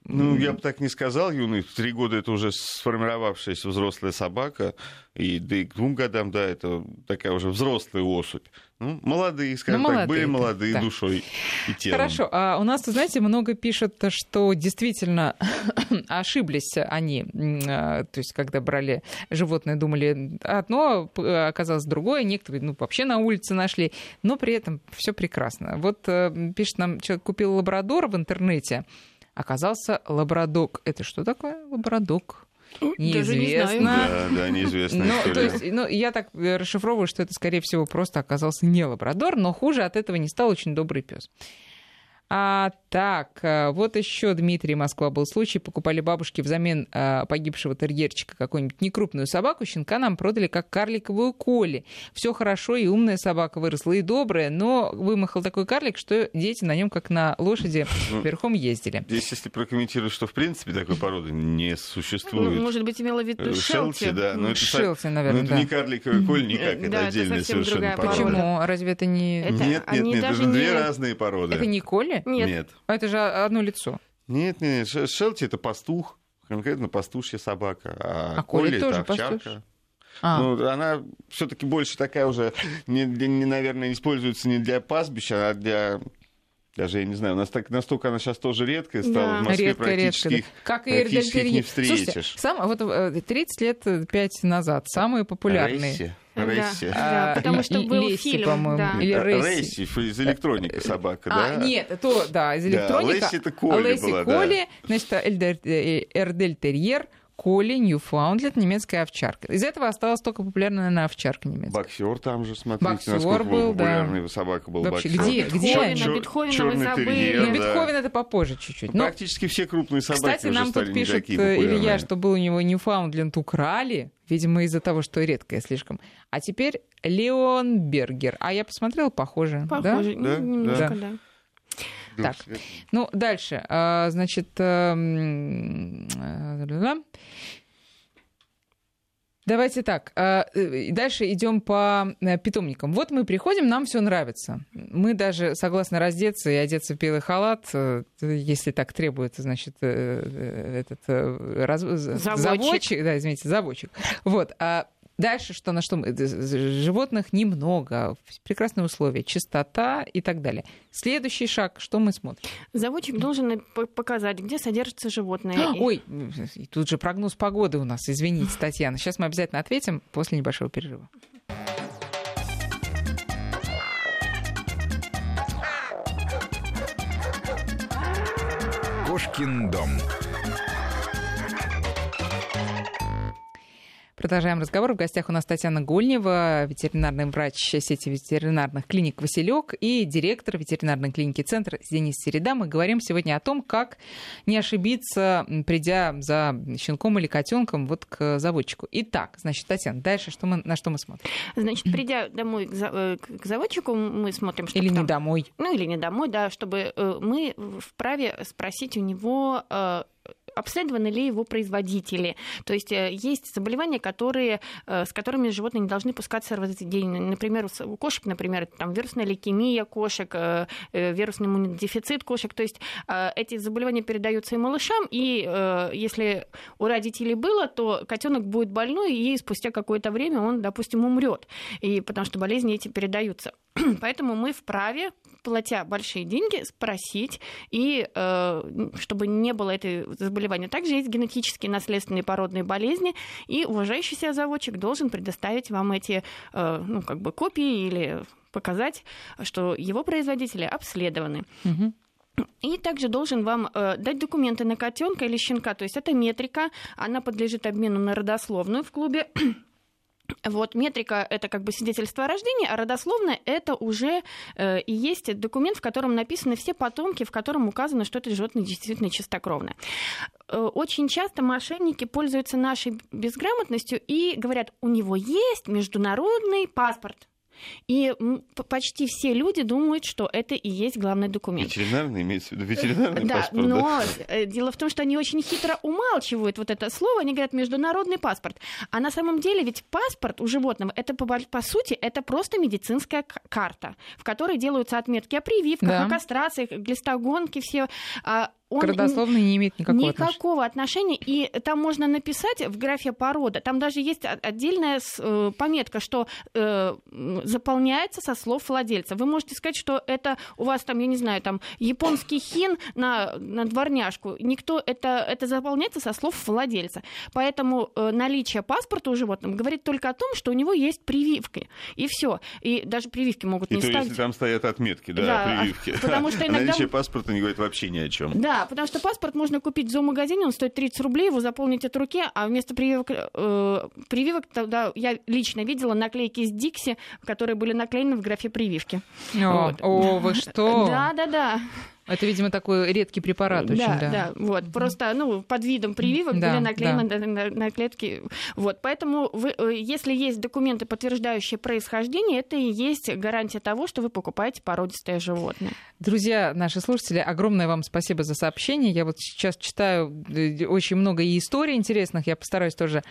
Ну, я бы так не сказал, юный. В три года это уже сформировавшаяся взрослая собака. И, да и к двум годам, да, это такая уже взрослая особь. Ну, молодые, скажем ну, так, были молодые да. душой и телом. Хорошо. А у нас, знаете, много пишут, что действительно ошиблись они. А, то есть, когда брали животное, думали одно, оказалось другое. Некоторые, ну, вообще на улице нашли. Но при этом все прекрасно. Вот э, пишет нам, человек купил лабрадора в интернете оказался лабрадок. Это что такое лабрадок? Неизвестно. Да, да, неизвестно. Ну, то есть, ну, я так э, расшифровываю, что это, скорее всего, просто оказался не лабрадор, но хуже от этого не стал очень добрый пес. А, так, э, вот еще Дмитрий Москва был случай. Покупали бабушки взамен а, погибшего терьерчика какую-нибудь некрупную собаку. Щенка нам продали как карликовую коли. Все хорошо, и умная собака выросла, и добрая, но вымахал такой карлик, что дети на нем как на лошади ну, верхом ездили. Здесь, если прокомментировать, что в принципе такой породы не существует. Может быть, имела в виду э, шелти? да. Но это, шелти, наверное, но это не карликовая коль никак, это отдельная совершенно порода. Почему? Разве это не... Нет, нет, нет, это две разные породы. Это не коли? Нет. Нет. А это же одно лицо. Нет, нет, нет. Шелти это пастух, конкретно пастушья собака. А, а Коли, Коли тоже это овчарка. Пастуш? А. Ну, она все-таки больше такая уже, не, не, наверное, используется не для пастбища, а для даже, я не знаю, у нас так, настолько она сейчас тоже редкая стала, да. в Москве редко, практически, редко, да. как практически их не встретишь. Слушайте, сам, вот 30 э, лет 5 назад самые популярные... Ресси. Ресси. Да, а, потому что был Лесси, фильм, по-моему, да. или Ресси. Ресси из электроника собака, а, да? Нет, то, да, из электроника. Да, Лесси это Коли Лесси была, Коли, да. значит, Эрдель Терьер, Коли, Ньюфаундленд, немецкая овчарка. Из этого осталась только популярная, наверное, овчарка немецкая. Боксер там же, смотрите, Боксер насколько был, популярный да. собака был Вообще, боксер. где? Где? Бетховена, Бетховена вы забыли. Терьер, да. Бетховен это попозже чуть-чуть. Но... Практически все крупные собаки Кстати, уже нам стали тут пишет э. Илья, что был у него Ньюфаундленд украли, видимо, из-за того, что редкая слишком. А теперь Леон Бергер. А я посмотрела, похоже. Похоже, да? немножко, да. да. Так, ну, дальше. А, значит, эм, э, Давайте так. а, э, Дальше идем по э, питомникам. Вот мы приходим, нам все нравится. Мы даже согласны раздеться и одеться в белый халат, э, если так требует, значит, этот э, раз- Заводчик. заводчик, да, извините, заводчик. Вот. А дальше что на что Животных немного, прекрасные условия, чистота и так далее. Следующий шаг, что мы смотрим? Заводчик должен показать, где содержится животное. Ой, и тут же прогноз погоды у нас, извините, Татьяна. Сейчас мы обязательно ответим после небольшого перерыва. Кошкин дом. Продолжаем разговор. В гостях у нас Татьяна Гольнева, ветеринарный врач сети ветеринарных клиник «Василек» и директор ветеринарной клиники «Центр» Денис Середа. Мы говорим сегодня о том, как не ошибиться, придя за щенком или котенком вот к заводчику. Итак, значит, Татьяна, дальше что мы, на что мы смотрим? Значит, придя домой к, за- э, к- заводчику, мы смотрим, что Или не там... домой? Ну, или не домой, да, чтобы э, мы вправе спросить у него, э, обследованы ли его производители. То есть э, есть заболевания, которые, э, с которыми животные не должны пускаться в разведение. Например, у кошек, например, там вирусная лейкемия кошек, э, вирусный иммунодефицит кошек. То есть эти заболевания передаются и малышам, и если у родителей было, то котенок будет больной, и спустя какое-то время он, допустим, умрет. И потому что болезни эти передаются. Поэтому мы вправе платя большие деньги, спросить, и э, чтобы не было этой заболевания. Также есть генетические наследственные породные болезни, и уважающий себя заводчик должен предоставить вам эти э, ну, как бы копии или показать, что его производители обследованы. Мгм. И также должен вам э, дать документы на котенка или щенка. То есть это метрика, она подлежит обмену на родословную в клубе. Вот метрика это как бы свидетельство о рождении, а родословная это уже э, и есть документ, в котором написаны все потомки, в котором указано, что это животное действительно чистокровное. Э, очень часто мошенники пользуются нашей безграмотностью и говорят, у него есть международный паспорт. И почти все люди думают, что это и есть главный документ. Ветеринарный имеется в виду ветеринарный Да, паспорт, да? но э, дело в том, что они очень хитро умалчивают вот это слово, они говорят международный паспорт. А на самом деле ведь паспорт у животного, это по, по сути, это просто медицинская карта, в которой делаются отметки о прививках, Да. о кастрациях, глистогонке, все. Он К родословной не имеет никакого отношения. Никакого отношения. И там можно написать в графе порода. Там даже есть отдельная э, пометка, что э, заполняется со слов владельца. Вы можете сказать, что это у вас там, я не знаю, там японский хин на, на дворняжку. Никто это, это заполняется со слов владельца. Поэтому э, наличие паспорта у животного говорит только о том, что у него есть прививки. И все. И даже прививки могут И не то, ставить. если там стоят отметки, да, Да, прививки. потому что иногда- Наличие паспорта не говорит вообще ни о чем. Да, потому что паспорт можно купить в зоомагазине, он стоит 30 рублей, его заполнить от руки, а вместо прививок, э, прививок тогда я лично видела наклейки из Дикси, которые были наклеены в графе прививки. О, Вот. о, вы что? Да, да, да. Это, видимо, такой редкий препарат очень, да, да. да, вот. Просто, ну, под видом прививок Да, были наклеены на- на- наклейки. Вот, поэтому вы, э, если есть документы, подтверждающие происхождение, это и есть гарантия того, что вы покупаете породистое животное. Друзья, наши слушатели, огромное вам спасибо за сообщение. Я вот сейчас читаю э, очень много и историй интересных, я постараюсь тоже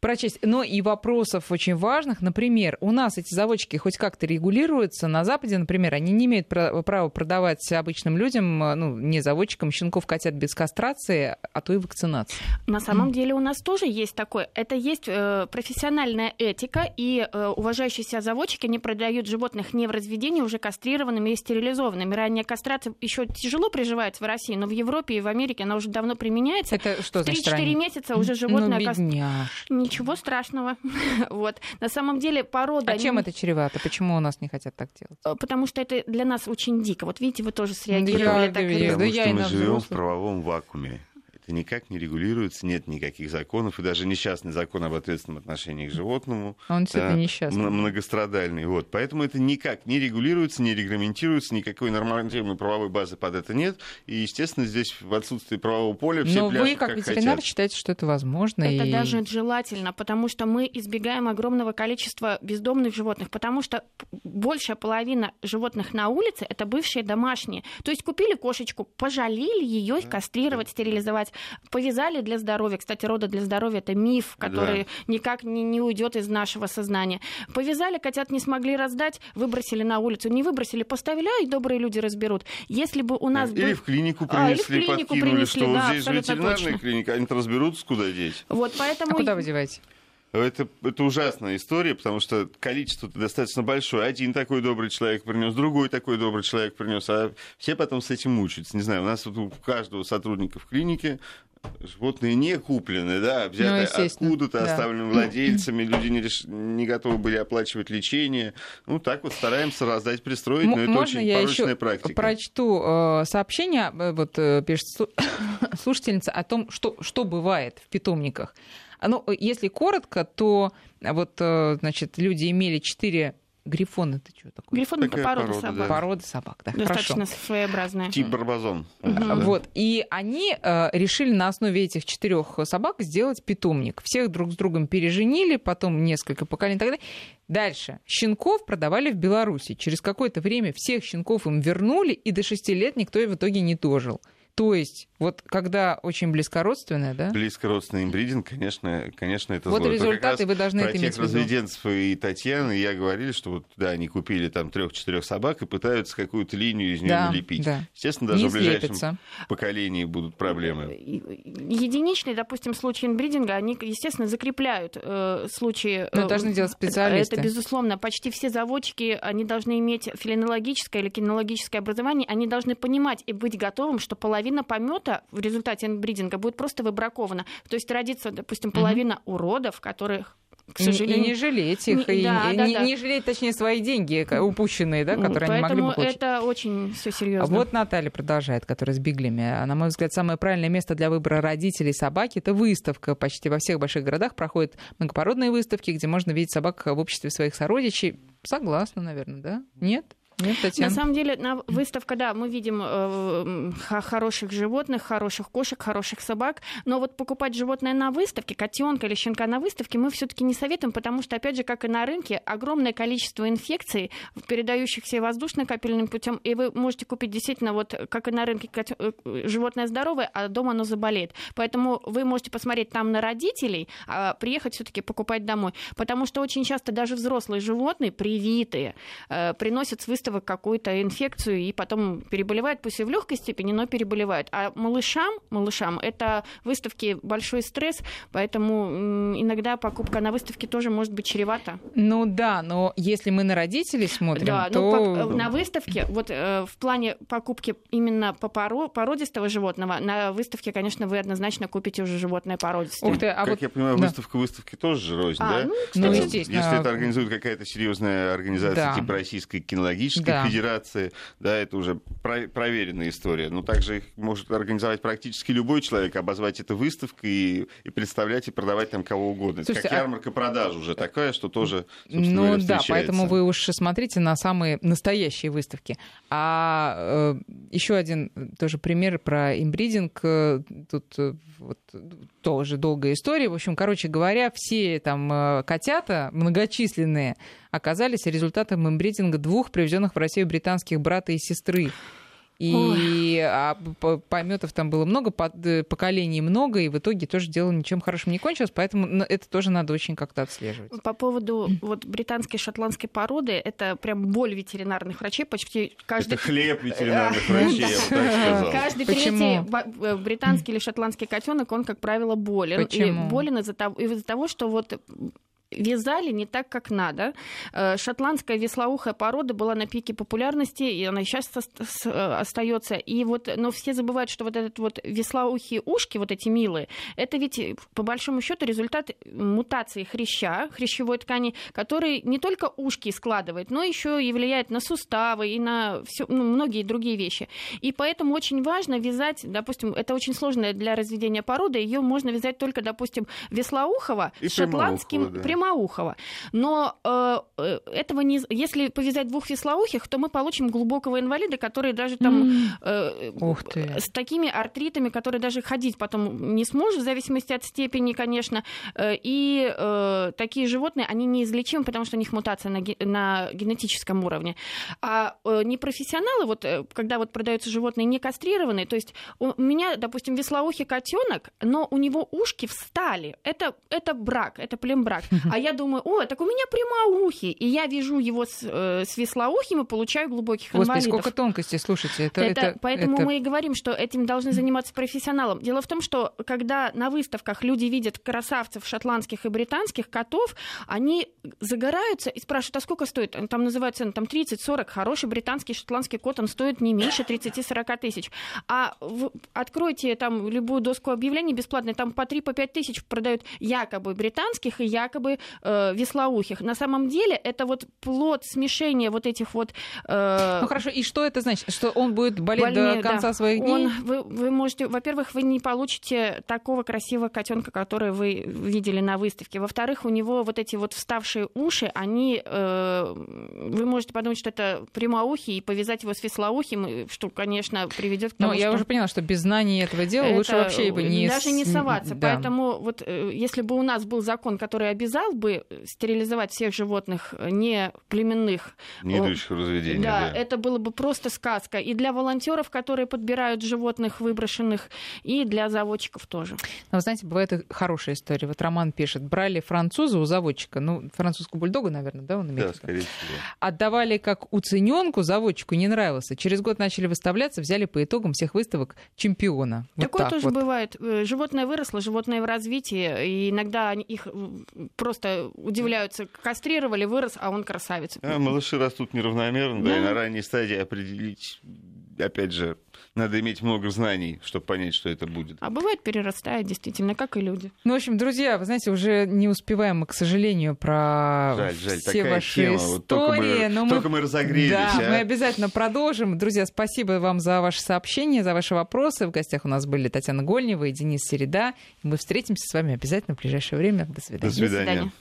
прочесть, но и вопросов очень важных. Например, у нас эти заводчики хоть как-то регулируются. На Западе, например, они не имеют пра- права продавать обычным людям, ну, не заводчикам, щенков, котят без кастрации, а то и вакцинации. На самом деле у нас тоже есть такое. Это есть э, профессиональная этика, и э, уважающие себя заводчики не продают животных не в разведении, уже кастрированными и стерилизованными. Ранняя кастрация еще тяжело приживается в России, но в Европе и в Америке она уже давно применяется. Это что В значит 3-4 ранее? месяца уже животное Ну, бедняжки. Ничего страшного. вот. На самом деле порода... А чем это чревато? Почему у нас не хотят так делать? э, Потому что это для нас очень дико. Вот видите, вы тоже Я- среагировали так я- резко. да Потому я что и мы живем в правовом вакууме. Это никак не регулируется, нет никаких законов, и даже несчастный закон об ответственном отношении к животному. Он действительно да, несчастный. Многострадальный. Вот. Поэтому это никак не регулируется, не регламентируется, никакой нормативной правовой базы под это нет. И, естественно, здесь в отсутствии правового поля все Но вы, пляшут, как, как ветеринар, хотят. считаете, что это возможно? Это и- даже желательно, потому что мы избегаем огромного количества бездомных животных, потому что большая половина животных на улице это бывшие домашние. То есть купили кошечку, пожалели ее кастрировать, стерилизовать, повязали для здоровья. Кстати, рода для здоровья это миф, который никак не, не уйдет из нашего сознания. Повязали, котят не смогли раздать, выбросили на улицу. Не выбросили, поставили, а и добрые люди разберут. Если бы у нас Или был... в клинику А, или в принесли, клинику подкинули, принесли, что вот да, здесь же ветеринарная точно. клиника, они-то разберутся, куда деть. Вот А поэтому... куда вы деваете? Это, это ужасная история, потому что количество достаточно большое. Один такой добрый человек принес, другой такой добрый человек принес, а все потом с этим мучаются. Не знаю, у нас вот у каждого сотрудника в клинике животные не куплены, да, взяты Ну, откуда-то, да. оставлены владельцами, люди не, реш- не готовы были оплачивать лечение. Ну, так вот стараемся раздать, пристроить, М- но это Можно очень я порочная еще практика. прочту э, сообщение, э, вот э, пишет слу- слушательница, о том, что, что бывает в питомниках. А, Ну, если коротко, то э, вот, э, значит, люди имели четыре грифона, это что такое? Грифон это порода порода, собак. да. Породы собак, да, хорошо. Достаточно своеобразная. Тип барбазон. А, Да. Вот. И они э, решили на основе этих четырех собак сделать питомник. Всех друг с другом переженили, потом несколько поколений и так далее. Дальше. Щенков продавали в Беларуси. Через какое-то время всех щенков им вернули, и до шести лет никто в итоге не дожил. То есть, вот когда очень близкородственное, да? Близко родственный имбридинг, конечно, конечно, это Вот зло. Как результаты, вы должны про это тех иметь виду. разведенцев и Татьяны и я говорили, что вот, да, они купили там трех-четырех собак и пытаются какую-то линию из нее Да, налепить. да. Естественно, даже Не в ближайшем слепится. поколении будут проблемы. Единичные, допустим, случаи инбридинга, они, естественно, закрепляют э, случаи. Но э, должны делать специалисты. Это, безусловно. Почти все заводчики, они должны иметь филинологическое или кинологическое образование, они должны понимать и быть готовым, что половина помета в результате инбридинга будет просто выбракована. То есть родится, допустим, половина уродов, которых к сожалению, И не жалеть их, Не- и да, и да, не, да. не жалеть, точнее, свои деньги упущенные, да, которые они могли Поэтому бы получить. это очень все А серьезно. вот Наталья продолжает, которая с биглями. А, На мой взгляд, самое правильное место для выбора родителей собаки – это выставка. Почти во всех больших городах проходят многопородные выставки, где можно видеть собак в обществе своих сородичей. Согласна, наверное, да? Нет? Нет, На Татьяна? самом деле, на выставка, да, мы видим э, хороших животных, хороших кошек, хороших собак, но вот покупать животное на выставке, котенка или щенка на выставке, мы все-таки не советуем, потому что, опять же, как и на рынке, огромное количество инфекций, передающихся воздушно-капельным путем, и вы можете купить действительно, вот как и на рынке, э, животное здоровое, а дома оно заболеет. Поэтому вы можете посмотреть там на родителей, а приехать все-таки покупать домой. Потому что очень часто даже взрослые животные, привитые, э, приносят с выставок какую-то инфекцию и потом переболевают, пусть и в легкой степени, но переболевают. А малышам, малышам это выставки большой стресс, поэтому иногда покупка на выставке тоже может быть чревата. Ну да, но если мы на родителей смотрим, Да, то... ну, на выставке, вот э, в плане покупки именно по поро- породистого животного, на выставке, конечно, вы однозначно купите уже животное породистое. Ух ты, а как вот... я понимаю, да. выставка выставки тоже же рознь, А, да? ну, Ну, Кстати, естественно. Если это организует какая-то серьезная организация Да. типа Российской кинологической Да. федерации, да, это уже про- проверенная история. Но также их может организовать практически любой человек, обозвать это выставкой и, и представлять и продавать там кого угодно. Это Слушайте, как а- ярмарка продаж уже такая, что тоже, Ну говоря, да, поэтому вы уж смотрите на самые настоящие выставки. А э, еще один тоже пример про имбридинг. Э, Тут э, вот, тоже долгая история. В общем, короче говоря, все там э, котята многочисленные оказались результатом имбридинга двух привезенных в Россию британских брата и сестры. И а, пометов там было много, под- э, поколений много, и в итоге тоже дело ничем хорошим не кончилось, поэтому н- это тоже надо очень как-то отслеживать. По поводу вот британской шотландской породы, это прям боль ветеринарных врачей. Почти каждый... Это хлеб ветеринарных врачей, я бы так сказал. Каждый Почему? третий э, британский или шотландский котенок, он, как правило, болен. Почему? И болен из-за того, что вот вязали не так, как надо. Э, шотландская веслоухая порода была на пике популярности, и она сейчас остается. И вот, но все забывают, что вот этот вот веслоухие ушки, вот эти милые, это ведь по большому счету результат мутации хряща, хрящевой ткани, который не только ушки складывает, но еще и влияет на суставы и на все, ну, многие другие вещи. И поэтому очень важно вязать, допустим, это очень сложная для разведения порода, ее можно вязать только, допустим, веслоухого И шотландским да. Прямоухого. Но э, э, этого не... Если повязать двух веслоухих, то мы получим глубокого инвалида, который даже там э, ты. с такими артритами, которые даже ходить потом не сможет, в зависимости от степени, конечно. Э, И э, такие животные, они неизлечимы, потому что у них мутация на, ге- на генетическом уровне. А э, непрофессионалы, вот э, когда вот продаются животные не кастрированные, то есть у меня, допустим, веслоухий котенок, но у него ушки встали. Это, это брак, это плембрак. А я думаю, о, так у меня прямоухий. И я вяжу его с, э, с веслоухим и получаю глубоких Господи, инвалидов. сколько тонкостей, слушайте. Это, Это, это- поэтому это- мы и говорим, что этим должны заниматься профессионалом. Дело в том, что когда на выставках люди видят красавцев шотландских и британских котов, они загораются и спрашивают, а сколько стоит? Там называют цену там 30-40. Хороший британский шотландский кот, он стоит не меньше 30-40 тысяч. А в- откройте там любую доску объявлений бесплатной, там по 3-5 тысяч продают якобы британских и якобы э, веслоухих. На самом деле это вот плод смешения вот этих вот... э, Ну хорошо, и что это значит? Что он будет болеть Больнее, до конца да. своих дней? Он, вы, вы можете, во-первых, вы не получите такого красивого котенка, который вы видели на выставке. Во-вторых, у него вот эти вот вставшие уши, они, э, вы можете подумать, что это прямоухий и повязать его с веслоухим, и что, конечно, приведет к Ну, тому, я что уже поняла, что без знаний этого дела лучше это вообще бы не... даже не соваться. да. Поэтому вот э, если бы у нас был закон, который обязал бы стерилизовать всех животных э, не племенных, Не идущих в разведение, да, да. это было бы просто сказка. И для волонтеров, которые подбирают животных выброшенных, и для заводчиков тоже. Но вы знаете, бывает и хорошая история. Вот Роман пишет, брали француза у заводчика, ну, французскую бульдогу, наверное, да, он имеет Да, скорее всего. Отдавали как уцененку, заводчику не нравился. Через год начали выставляться, взяли по итогам всех выставок чемпиона. Вот Такое так тоже вот. бывает. Э, Животное выросло, животное в развитии, и иногда они- их э, просто удивляются. Кастрировали, вырос, а он красавец. А, малыши растут неравномерно, да, и Да. на ранней стадии определить, опять же, надо иметь много знаний, чтобы понять, что это будет. А бывает перерастает, действительно, как и люди. Ну, в общем, друзья, вы знаете, уже не успеваем мы, к сожалению, про Жаль, жаль, все такая ваши тема. Вот только мы- истории. но только мы разогрелись, Да, а. мы обязательно продолжим. Друзья, спасибо вам за ваши сообщения, за ваши вопросы. В гостях у нас были Татьяна Гольнева и Денис Середа. Мы встретимся с вами обязательно в ближайшее время. До свидания. До свидания. До свидания.